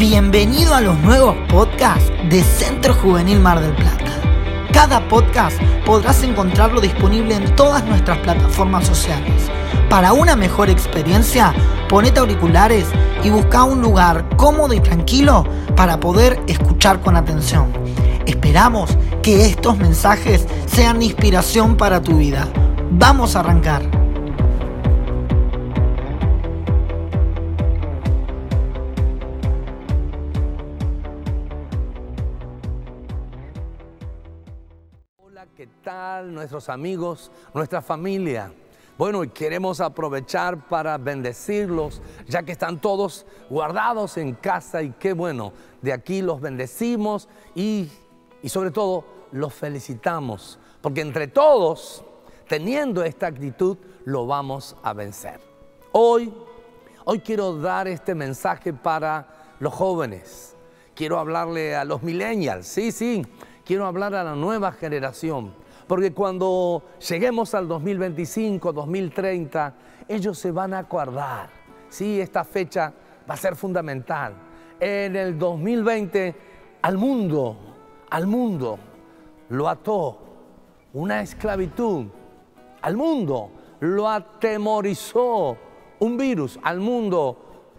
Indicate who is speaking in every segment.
Speaker 1: Bienvenido a los nuevos podcasts de Centro Juvenil Mar del Plata. Cada podcast podrás encontrarlo disponible en todas nuestras plataformas sociales. Para una mejor experiencia, ponete auriculares y busca un lugar cómodo y tranquilo para poder escuchar con atención. Esperamos que estos mensajes sean inspiración para tu vida. Vamos a arrancar.
Speaker 2: ¿Qué tal nuestros amigos, nuestra familia? Bueno, y queremos aprovechar para bendecirlos, ya que están todos guardados en casa y qué bueno, de aquí los bendecimos y, y sobre todo los felicitamos, porque entre todos, teniendo esta actitud, lo vamos a vencer. Hoy, hoy quiero dar este mensaje para los jóvenes, quiero hablarle a los millennials, sí, sí, quiero hablar a la nueva generación porque cuando lleguemos al 2025, 2030, ellos se van a acordar. Sí, esta fecha va a ser fundamental. En el 2020, al mundo, al mundo, lo ató una esclavitud. Al mundo lo atemorizó un virus. Al mundo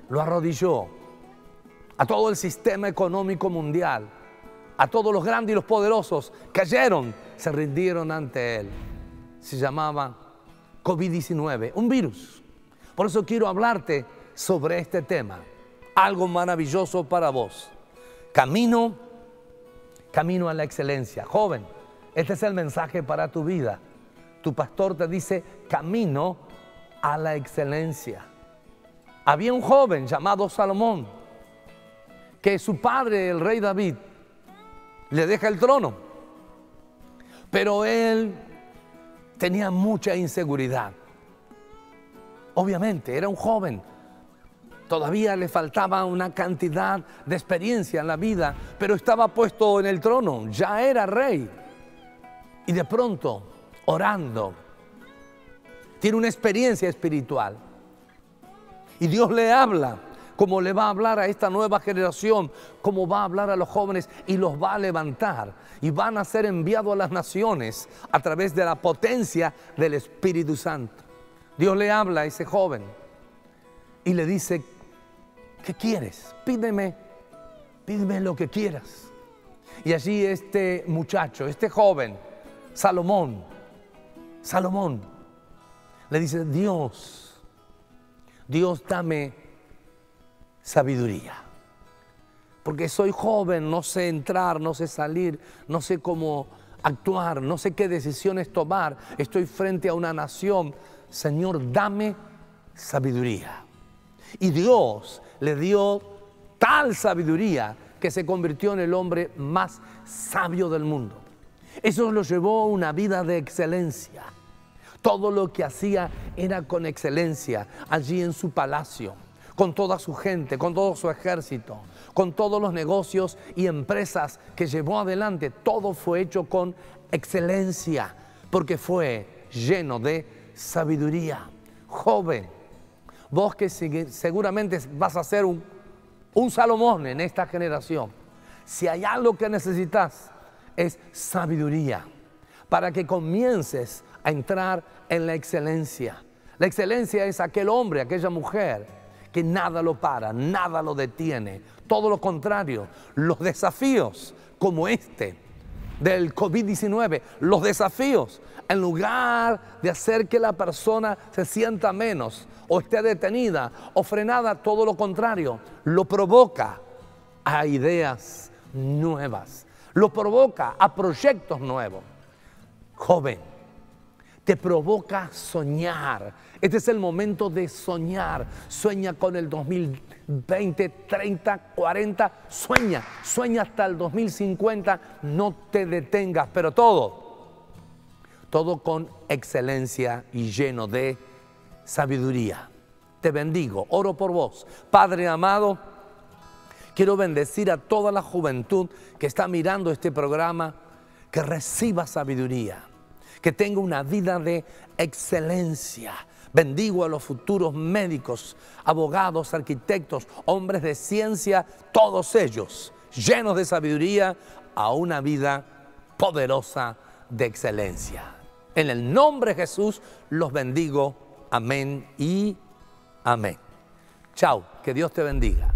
Speaker 2: lo arrodilló. A todo el sistema económico mundial. A todos los grandes y los poderosos cayeron se rindieron ante él. Se llamaba COVID-19, un virus. Por eso quiero hablarte sobre este tema. Algo maravilloso para vos. Camino, camino a la excelencia. Joven, este es el mensaje para tu vida. Tu pastor te dice camino a la excelencia. Había un joven llamado Salomón que su padre, el rey David, le deja el trono pero él tenía mucha inseguridad. Obviamente, era un joven. Todavía le faltaba una cantidad de experiencia en la vida, pero estaba puesto en el trono, ya era rey. Y de pronto, orando, tiene una experiencia espiritual. Y Dios le habla como le va a hablar a esta nueva generación, como va a hablar a los jóvenes y los va a levantar. Y van a ser enviados a las naciones a través de la potencia del Espíritu Santo. Dios le habla a ese joven y le dice, ¿qué quieres? Pídeme, pídeme lo que quieras. Y allí este muchacho, este joven, Salomón, Salomón, le dice, Dios, Dios dame sabiduría. Porque soy joven, no sé entrar, no sé salir, no sé cómo actuar, no sé qué decisiones tomar. Estoy frente a una nación. Señor, dame sabiduría. Y Dios le dio tal sabiduría que se convirtió en el hombre más sabio del mundo. Eso lo llevó a una vida de excelencia. Todo lo que hacía era con excelencia allí en su palacio con toda su gente, con todo su ejército, con todos los negocios y empresas que llevó adelante. Todo fue hecho con excelencia, porque fue lleno de sabiduría. Joven, vos que seguramente vas a ser un, Salomón en esta generación, si hay algo que necesitas es sabiduría para que comiences a entrar en la excelencia. La excelencia es aquel hombre, aquella mujer que nada lo para, nada lo detiene. Todo lo contrario, los desafíos como este del COVID-19, los desafíos, en lugar de hacer que la persona se sienta menos o esté detenida o frenada, todo lo contrario, lo provoca a ideas nuevas, lo provoca a proyectos nuevos. Joven, te provoca soñar. Este es el momento de soñar. Sueña con el 2020, 30, 40. Sueña, sueña hasta el 2050. No te detengas, pero todo, todo con excelencia y lleno de sabiduría. Te bendigo, oro por vos. Padre amado, quiero bendecir a toda la juventud que está mirando este programa, que reciba sabiduría que tenga una vida de excelencia, Bendigo a los futuros médicos, abogados, arquitectos, hombres de ciencia, todos ellos llenos de sabiduría a una vida poderosa de excelencia. En el nombre de Jesús los bendigo. Amén y amén. Chao, que Dios te bendiga.